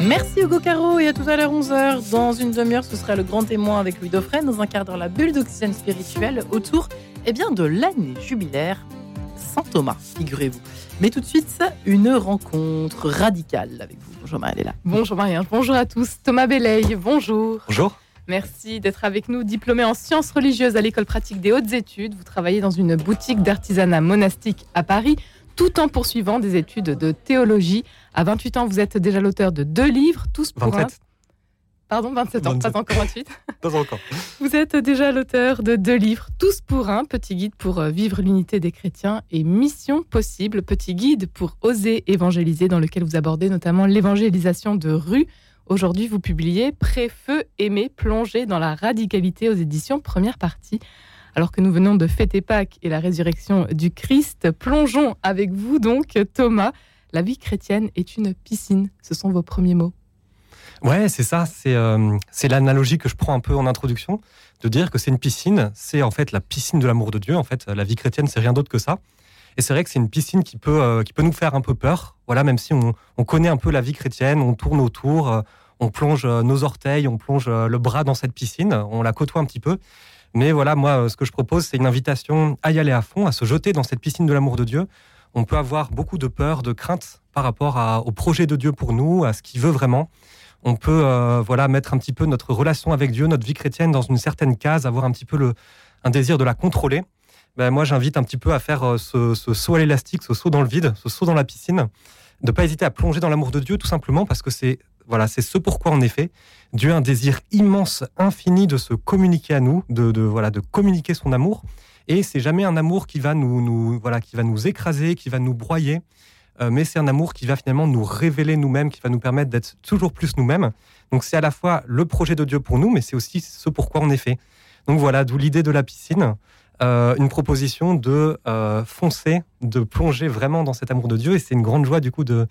Merci Hugo Caro et à tout à l'heure 11h. Dans une demi-heure, ce sera le grand témoin avec Louis Dauphren. Dans un quart d'heure, la bulle d'oxygène spirituelle autour eh bien, de l'année jubilaire Saint Thomas, figurez-vous. Mais tout de suite, une rencontre radicale avec vous. Bonjour Marie-Léla. Bonjour Marie, bonjour à tous. Thomas Belley, bonjour. Bonjour. Merci d'être avec nous, diplômé en sciences religieuses à l'école pratique des hautes études. Vous travaillez dans une boutique d'artisanat monastique à Paris tout en poursuivant des études de théologie. À 28 ans, vous êtes déjà l'auteur de deux livres, tous pour 27. un. Pardon, 27 ans, 27. pas encore 28. Pas encore. Vous êtes déjà l'auteur de deux livres, Tous pour un, petit guide pour euh, vivre l'unité des chrétiens et Mission possible, petit guide pour oser évangéliser, dans lequel vous abordez notamment l'évangélisation de rue. Aujourd'hui, vous publiez Pré-feu, aimer, plonger dans la radicalité aux éditions première partie. Alors que nous venons de fêter Pâques et la résurrection du Christ, plongeons avec vous donc, Thomas. La vie chrétienne est une piscine. Ce sont vos premiers mots. Ouais, c'est ça. C'est euh, c'est l'analogie que je prends un peu en introduction, de dire que c'est une piscine. C'est en fait la piscine de l'amour de Dieu. En fait, la vie chrétienne, c'est rien d'autre que ça. Et c'est vrai que c'est une piscine qui peut, euh, qui peut nous faire un peu peur. Voilà, même si on, on connaît un peu la vie chrétienne, on tourne autour, euh, on plonge nos orteils, on plonge le bras dans cette piscine, on la côtoie un petit peu. Mais voilà, moi, euh, ce que je propose, c'est une invitation à y aller à fond, à se jeter dans cette piscine de l'amour de Dieu. On peut avoir beaucoup de peur, de crainte par rapport au projet de Dieu pour nous, à ce qu'il veut vraiment. On peut euh, voilà mettre un petit peu notre relation avec Dieu, notre vie chrétienne dans une certaine case, avoir un petit peu le, un désir de la contrôler. Ben, moi, j'invite un petit peu à faire euh, ce, ce saut à l'élastique, ce saut dans le vide, ce saut dans la piscine, de pas hésiter à plonger dans l'amour de Dieu, tout simplement parce que c'est voilà, c'est ce pourquoi en effet Dieu a un désir immense, infini de se communiquer à nous, de, voilà, de communiquer son amour. Et c'est jamais un amour qui va nous, nous voilà, qui va nous écraser, qui va nous broyer. Euh, mais c'est un amour qui va finalement nous révéler nous-mêmes, qui va nous permettre d'être toujours plus nous-mêmes. Donc c'est à la fois le projet de Dieu pour nous, mais c'est aussi ce pourquoi est fait. Donc voilà, d'où l'idée de la piscine, euh, une proposition de euh, foncer, de plonger vraiment dans cet amour de Dieu. Et c'est une grande joie du coup de,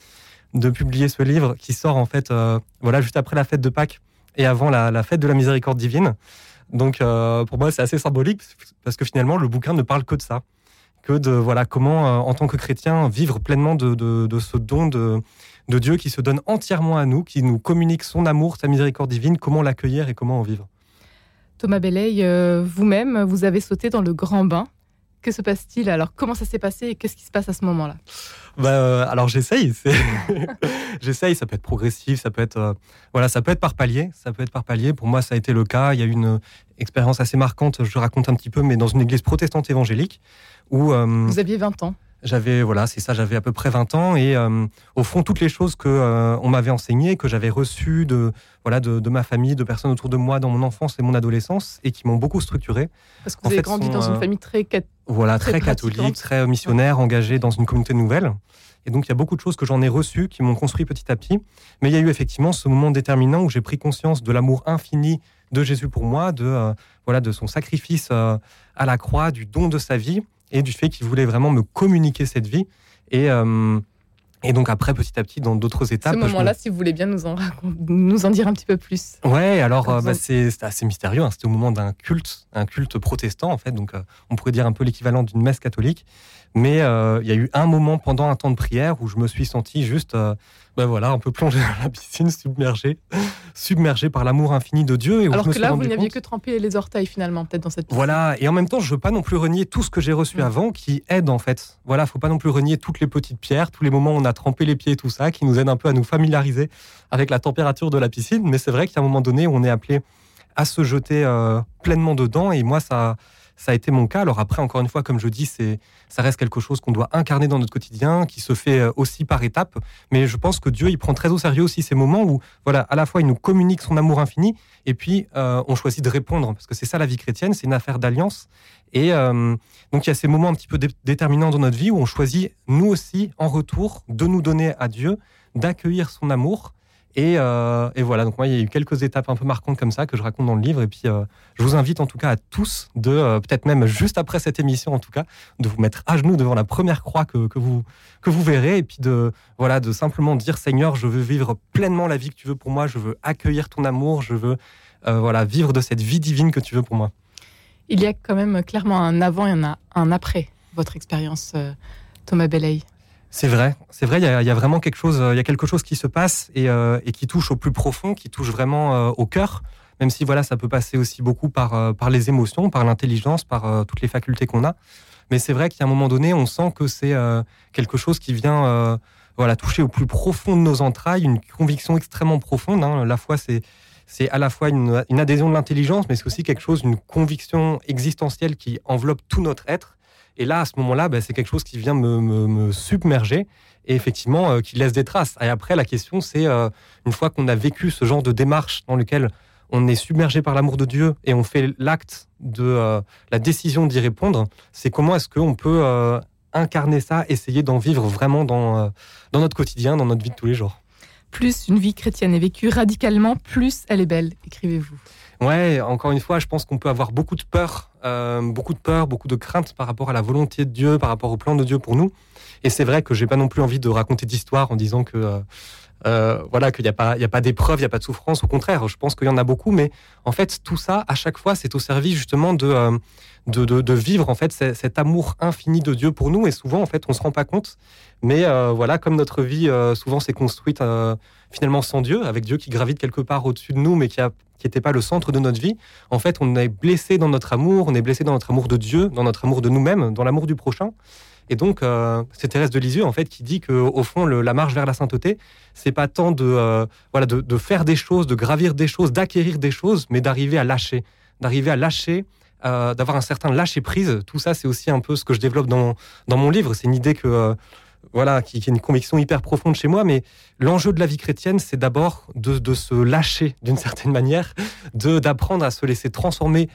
de publier ce livre qui sort en fait, euh, voilà, juste après la fête de Pâques et avant la, la fête de la miséricorde divine. Donc euh, pour moi c'est assez symbolique parce que finalement le bouquin ne parle que de ça que de voilà comment, euh, en tant que chrétien, vivre pleinement de, de- ce don de, de Dieu qui se donne entièrement à nous, qui nous communique son amour, sa miséricorde divine, comment l'accueillir et comment en vivre. Thomas Belley, euh, vous-même, vous avez sauté dans le grand bain. Que se passe-t-il Alors, comment ça s'est passé et qu'est-ce qui se passe à ce moment-là Bah, euh, alors j'essaye, j'essaye. Ça peut être progressif, ça peut être euh, voilà, ça peut être par palier, ça peut être par palier. Pour moi, ça a été le cas. Il y a eu une expérience assez marquante. Je raconte un petit peu, mais dans une église protestante évangélique où euh, Vous aviez 20 ans. J'avais voilà, c'est ça, j'avais à peu près 20 ans et euh, au fond toutes les choses que euh, on m'avait enseignées, que j'avais reçues de voilà de, de ma famille, de personnes autour de moi dans mon enfance et mon adolescence et qui m'ont beaucoup structuré. Parce que En vous avez fait, grandi sont, dans une euh, famille très Voilà, Très catholique, très missionnaire, engagé dans une communauté nouvelle. Et donc il y a beaucoup de choses que j'en ai reçues qui m'ont construit petit à petit. Mais il y a eu effectivement ce moment déterminant où j'ai pris conscience de l'amour infini de Jésus pour moi, de euh, voilà de son sacrifice à la croix, du don de sa vie et du fait qu'il voulait vraiment me communiquer cette vie. Et, euh, et donc après, petit à petit, dans d'autres étapes. Ce me- moment-là, si vous voulez bien nous en, nous en dire un petit peu plus. Ouais, alors euh, bah, c'est assez mystérieux. hein. C'était au moment d'un culte, un culte protestant en fait. Donc euh, on pourrait dire un peu l'équivalent d'une messe catholique. Mais il y a eu un moment pendant un temps de prière où je me suis senti juste, bah, voilà, un peu plongé dans la piscine, submergé, submergé par l'amour infini de Dieu. Et Alors que là, vous n'aviez que trempé les orteils finalement, peut-être dans cette piscine. voilà, et en même temps, je veux pas non plus renier tout ce que j'ai reçu Mm. avant qui aide en fait. Voilà, faut pas non plus renier toutes les petites pierres, tous les moments où on a trempé les pieds, tout ça, qui nous aident un peu à nous familiariser avec la température de la piscine. Mais c'est vrai a un moment donné on est appelé à se jeter euh, pleinement dedans, et moi, ça, ça a été mon cas. Alors après, encore une fois, comme je dis, c'est, ça reste quelque chose qu'on doit incarner dans notre quotidien, qui se fait euh, aussi par étapes. Mais je pense que Dieu, il prend très au sérieux aussi ces moments où, voilà, à la fois, il nous communique son amour infini, et puis euh, on choisit de répondre, parce que c'est ça la vie chrétienne, c'est une affaire d'alliance. Et euh, donc il y a ces moments un petit peu dé- déterminants dans notre vie où on choisit, nous aussi, en retour, de nous donner à Dieu, d'accueillir son amour. Et, euh, et voilà, donc moi, il y a eu quelques étapes un peu marquantes comme ça que je raconte dans le livre. Et puis, euh, je vous invite en tout cas à tous de, euh, peut-être même juste après cette émission en tout cas, de vous mettre à genoux devant la première croix que, vous, que vous verrez. Et puis de, voilà, de simplement dire Seigneur, je veux vivre pleinement la vie que tu veux pour moi. Je veux accueillir ton amour. Je veux voilà, vivre de cette vie divine que tu veux pour moi. Il y a quand même clairement un avant et un, après votre expérience, Thomas Belley. C'est vrai, c'est vrai, il y, a vraiment quelque chose, il y a quelque chose qui se passe et, et qui touche au plus profond, qui touche vraiment au cœur, même si voilà, ça peut passer aussi beaucoup par, par les émotions, par l'intelligence, par toutes les facultés qu'on a. Mais c'est vrai qu'à un moment donné, on sent que c'est quelque chose qui vient voilà, toucher au plus profond de nos entrailles, une conviction extrêmement profonde. Hein. La foi, c'est c'est à la fois une, adhésion de l'intelligence, mais c'est aussi quelque chose, une conviction existentielle qui enveloppe tout notre être. Et là, à ce moment-là, ben, c'est quelque chose qui vient me, submerger et effectivement euh, qui laisse des traces. Et après, la question, c'est euh, une fois qu'on a vécu ce genre de démarche dans lequel on est submergé par l'amour de Dieu et on fait l'acte de euh, la décision d'y répondre, c'est comment est-ce qu'on peut incarner ça, essayer d'en vivre vraiment dans, dans notre quotidien, dans notre vie de tous les jours? Plus une vie chrétienne est vécue radicalement, plus elle est belle, écrivez-vous. Ouais, encore une fois, je pense qu'on peut avoir beaucoup de peur, euh, beaucoup de peur, beaucoup de crainte par rapport à la volonté de Dieu, par rapport au plan de Dieu pour nous. Et c'est vrai que j'ai pas non plus envie de raconter d'histoire en disant que euh, euh, voilà qu'il n'y a pas, a d'épreuve, il n'y a pas de souffrance. Au contraire, je pense qu'il y en a beaucoup, mais en fait, tout ça, à chaque fois, c'est au service justement de, de, de, vivre en fait cet amour infini de Dieu pour nous. Et souvent, en fait, on se rend pas compte. Mais euh, voilà, comme notre vie euh, souvent s'est construite euh, finalement sans Dieu, avec Dieu qui gravite quelque part au-dessus de nous, mais qui n'était pas le centre de notre vie. En fait, on est blessé dans notre amour, on est blessé dans notre amour de Dieu, dans notre amour de nous-mêmes, dans l'amour du prochain. Et donc, c'est Thérèse de Lisieux en fait qui dit que au fond, la marche vers la sainteté, c'est pas tant de voilà de, faire des choses, de gravir des choses, d'acquérir des choses, mais d'arriver à lâcher, d'arriver à lâcher euh, d'avoir un certain lâcher prise. Tout ça, c'est aussi un peu ce que je développe dans, dans mon livre. C'est une idée que euh, voilà, qui, qui, est une conviction hyper profonde chez moi. Mais l'enjeu de la vie chrétienne, c'est d'abord de, de, se lâcher d'une certaine manière, de d'apprendre à se laisser transformer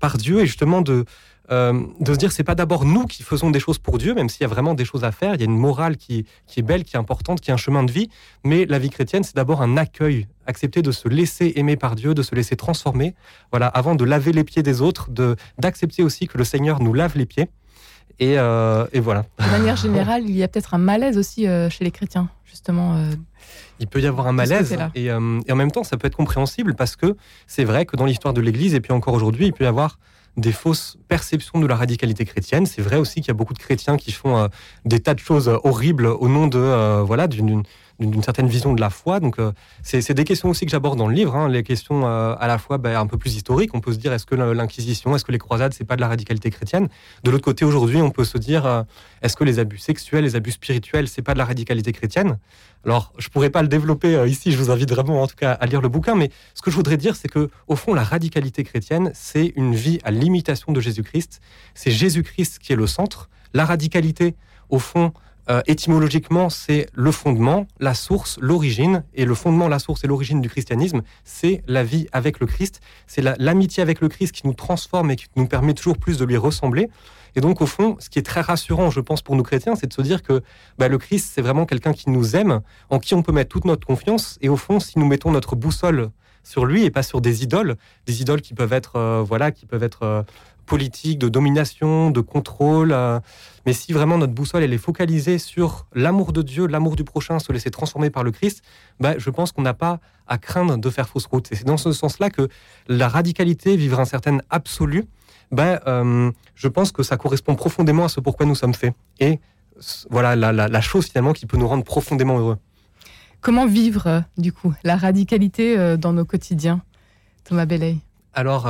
par Dieu et justement de euh, de se dire c'est pas d'abord nous qui faisons des choses pour Dieu, même s'il y a vraiment des choses à faire, il y a une morale qui, qui est belle, qui est importante, qui est un chemin de vie, mais la vie chrétienne c'est d'abord un accueil, accepter de se laisser aimer par Dieu, de se laisser transformer, voilà, avant de laver les pieds des autres, de d'accepter aussi que le Seigneur nous lave les pieds. Et, euh, et, voilà. De manière générale, il y a peut-être un malaise aussi euh, chez les chrétiens, justement. il peut y avoir un malaise et, et, en même temps, ça peut être compréhensible parce que c'est vrai que dans l'histoire de l'Église et puis encore aujourd'hui, il peut y avoir des fausses perceptions de la radicalité chrétienne. C'est vrai aussi qu'il y a beaucoup de chrétiens qui font euh, des tas de choses horribles au nom de euh, voilà d'une d'une certaine vision de la foi. Donc, euh, c'est des questions aussi que j'aborde dans le livre, hein. les questions euh, à la fois bah, un peu plus historiques. On peut se dire, est-ce que l'Inquisition, est-ce que les croisades, c'est pas de la radicalité chrétienne? De l'autre côté, aujourd'hui, on peut se dire, euh, est-ce que les abus sexuels, les abus spirituels, c'est pas de la radicalité chrétienne? Alors, je pourrais pas le développer ici. Je vous invite vraiment, en tout cas, à lire le bouquin. Mais ce que je voudrais dire, c'est que, au fond, la radicalité chrétienne, c'est une vie à l'imitation de Jésus-Christ. C'est Jésus-Christ qui est le centre. La radicalité, au fond, euh, étymologiquement, c'est le fondement, la source, l'origine. Et le fondement, la source et l'origine du christianisme, c'est la vie avec le Christ. C'est l'amitié avec le Christ qui nous transforme et qui nous permet toujours plus de lui ressembler. Et donc, au fond, ce qui est très rassurant, je pense, pour nous chrétiens, c'est de se dire que bah, le Christ, c'est vraiment quelqu'un qui nous aime, en qui on peut mettre toute notre confiance. Et au fond, si nous mettons notre boussole sur lui et pas sur des idoles, des idoles qui peuvent être, euh, voilà, qui peuvent être euh, politique, de domination, de contrôle. Euh, mais si vraiment notre boussole elle est focalisée sur l'amour de Dieu, l'amour du prochain, se laisser transformer par le Christ, bah, je pense qu'on n'a pas à craindre de faire fausse route. Et c'est dans ce sens-là que la radicalité, vivre un certain absolu, euh, je pense que ça correspond profondément à ce pourquoi nous sommes faits. Et voilà la, la, chose finalement qui peut nous rendre profondément heureux. Comment vivre, euh, du coup, la radicalité dans nos quotidiens Thomas Belley? Alors,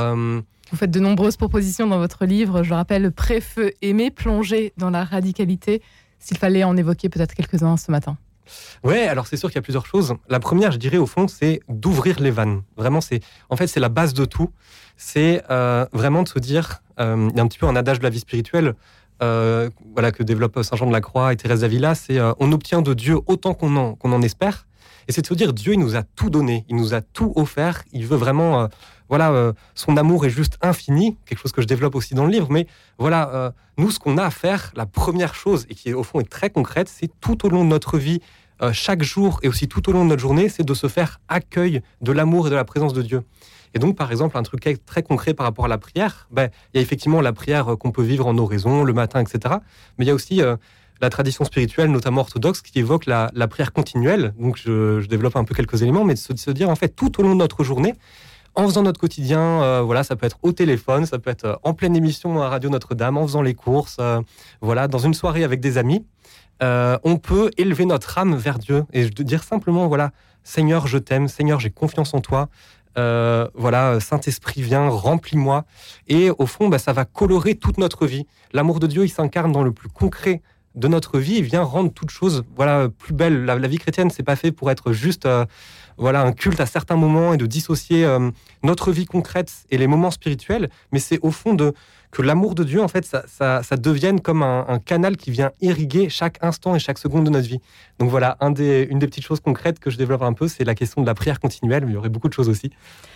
vous faites de nombreuses propositions dans votre livre. Je rappelle Pré-feu aimer, plonger dans la radicalité. S'il fallait en évoquer peut-être quelques-uns ce matin. Ouais, alors c'est sûr qu'il y a plusieurs choses. La première, je dirais au fond, c'est d'ouvrir les vannes. Vraiment, c'est en fait c'est la base de tout. C'est euh, vraiment de se dire, euh, il y a un petit peu un adage de la vie spirituelle, euh, voilà que développe Saint Jean de la Croix et Thérèse d'Avila, c'est on obtient de Dieu autant qu'on en, qu'on en espère. Et c'est de se dire, Dieu, il nous a tout donné, il nous a tout offert. Il veut vraiment voilà, euh, son amour est juste infini, quelque chose que je développe aussi dans le livre. Mais voilà, euh, nous, ce qu'on a à faire, la première chose, et qui au fond est très concrète, c'est tout au long de notre vie, euh, chaque jour et aussi tout au long de notre journée, c'est de se faire accueil de l'amour et de la présence de Dieu. Et donc, par exemple, un truc très concret par rapport à la prière, ben, il y a effectivement la prière qu'on peut vivre en oraison, le matin, etc. Mais il y a aussi la tradition spirituelle, notamment orthodoxe, qui évoque la, prière continuelle. Donc, je, développe un peu quelques éléments, mais de se, de se dire, en fait, tout au long de notre journée, en faisant notre quotidien. voilà, ça peut être au téléphone, ça peut être en pleine émission à Radio Notre-Dame, en faisant les courses, voilà, dans une soirée avec des amis. on peut élever notre âme vers Dieu et dire simplement voilà, Seigneur, je t'aime, Seigneur, j'ai confiance en toi. Euh, voilà, Saint-Esprit, vient, remplis-moi. Et au fond, bah, ça va colorer toute notre vie. L'amour de Dieu, il s'incarne dans le plus concret de notre vie et vient rendre toute chose voilà, plus belle. La, vie chrétienne, c'est pas fait pour être juste euh, voilà, un culte à certains moments et de dissocier euh, notre vie concrète et les moments spirituels, mais c'est au fond de que l'amour de Dieu, en fait, ça, ça, devienne comme un, canal qui vient irriguer chaque instant et chaque seconde de notre vie. Donc voilà, un des, une des petites choses concrètes que je développe un peu, c'est la question de la prière continuelle. Mais il y aurait beaucoup de choses aussi.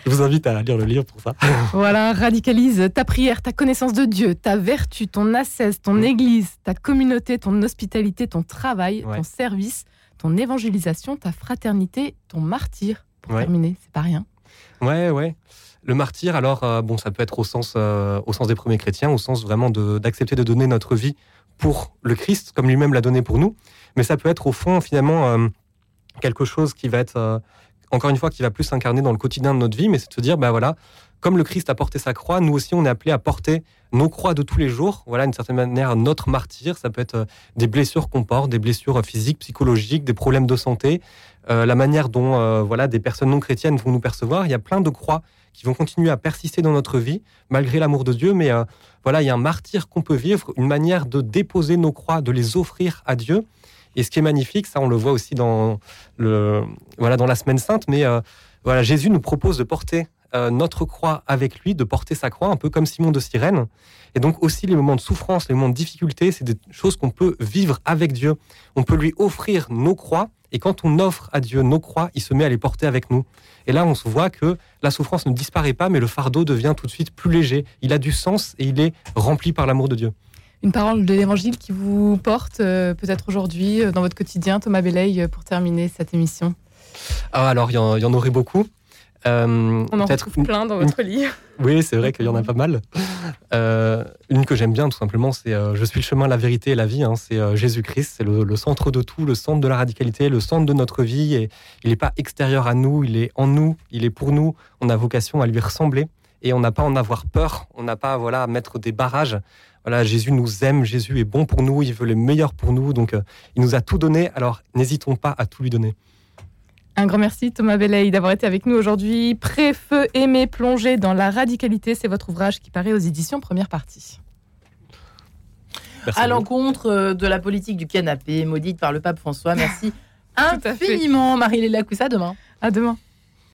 Je vous invite à lire le livre pour ça. Voilà, radicalise ta prière, ta connaissance de Dieu, ta vertu, ton ascèse, ton église, ta communauté, ton hospitalité, ton travail, ton service, ton évangélisation, ta fraternité, ton martyr. Pour terminer, c'est pas rien. Ouais, ouais. Le martyr, alors, euh, bon, ça peut être au sens, euh, au sens des premiers chrétiens, au sens vraiment d'accepter de, donner notre vie pour le Christ, comme lui-même l'a donné pour nous. Mais ça peut être au fond, finalement, euh, quelque chose qui va être, encore une fois, qui va plus s'incarner dans le quotidien de notre vie, mais c'est de se dire, ben voilà, comme le Christ a porté sa croix, nous aussi, on est appelé à porter nos croix de tous les jours. Voilà, d'une certaine manière, notre martyr, ça peut être des blessures qu'on porte, des blessures physiques, psychologiques, des problèmes de santé, la manière dont voilà des personnes non chrétiennes vont nous percevoir. Il y a plein de croix qui vont continuer à persister dans notre vie, malgré l'amour de Dieu. Mais euh, voilà, il y a un martyr qu'on peut vivre, une manière de déposer nos croix, de les offrir à Dieu. Et ce qui est magnifique, ça on le voit aussi dans, le, voilà, dans la Semaine Sainte, mais euh, voilà, Jésus nous propose de porter euh, notre croix avec lui, de porter sa croix, un peu comme Simon de Cyrène. Et donc aussi les moments de souffrance, les moments de difficulté, c'est des choses qu'on peut vivre avec Dieu. On peut lui offrir nos croix, et quand on offre à Dieu nos croix, il se met à les porter avec nous. Et là, on se voit que la souffrance ne disparaît pas, mais le fardeau devient tout de suite plus léger. Il a du sens et il est rempli par l'amour de Dieu. Une parole de l'évangile qui vous porte euh, peut-être aujourd'hui euh, dans votre quotidien, Thomas Belley, euh, pour terminer cette émission ah, Alors, il y, en aurait beaucoup. Euh, On en retrouve plein dans votre livre. Oui, c'est vrai qu'il y en a pas mal. Euh, une que j'aime bien, tout simplement, c'est euh, Je suis le chemin, la vérité et la vie. Hein. c'est Jésus-Christ, c'est le, centre de tout, le centre de la radicalité, le centre de notre vie. Et il n'est pas extérieur à nous, il est en nous, il est pour nous. On a vocation à lui ressembler et on n'a pas à en avoir peur. On n'a pas voilà, à mettre des barrages. Voilà, Jésus nous aime, Jésus est bon pour nous, il veut le meilleur pour nous. Donc, il nous a tout donné. Alors, n'hésitons pas à tout lui donner. Un grand merci Thomas Belley d'avoir été avec nous aujourd'hui. Pré-feu, aimer, plonger dans la radicalité, c'est votre ouvrage qui paraît aux éditions première partie. à l'encontre euh, de la politique du canapé, maudite par le pape François. Merci infiniment Marie-Léla Coussa. Demain. À demain.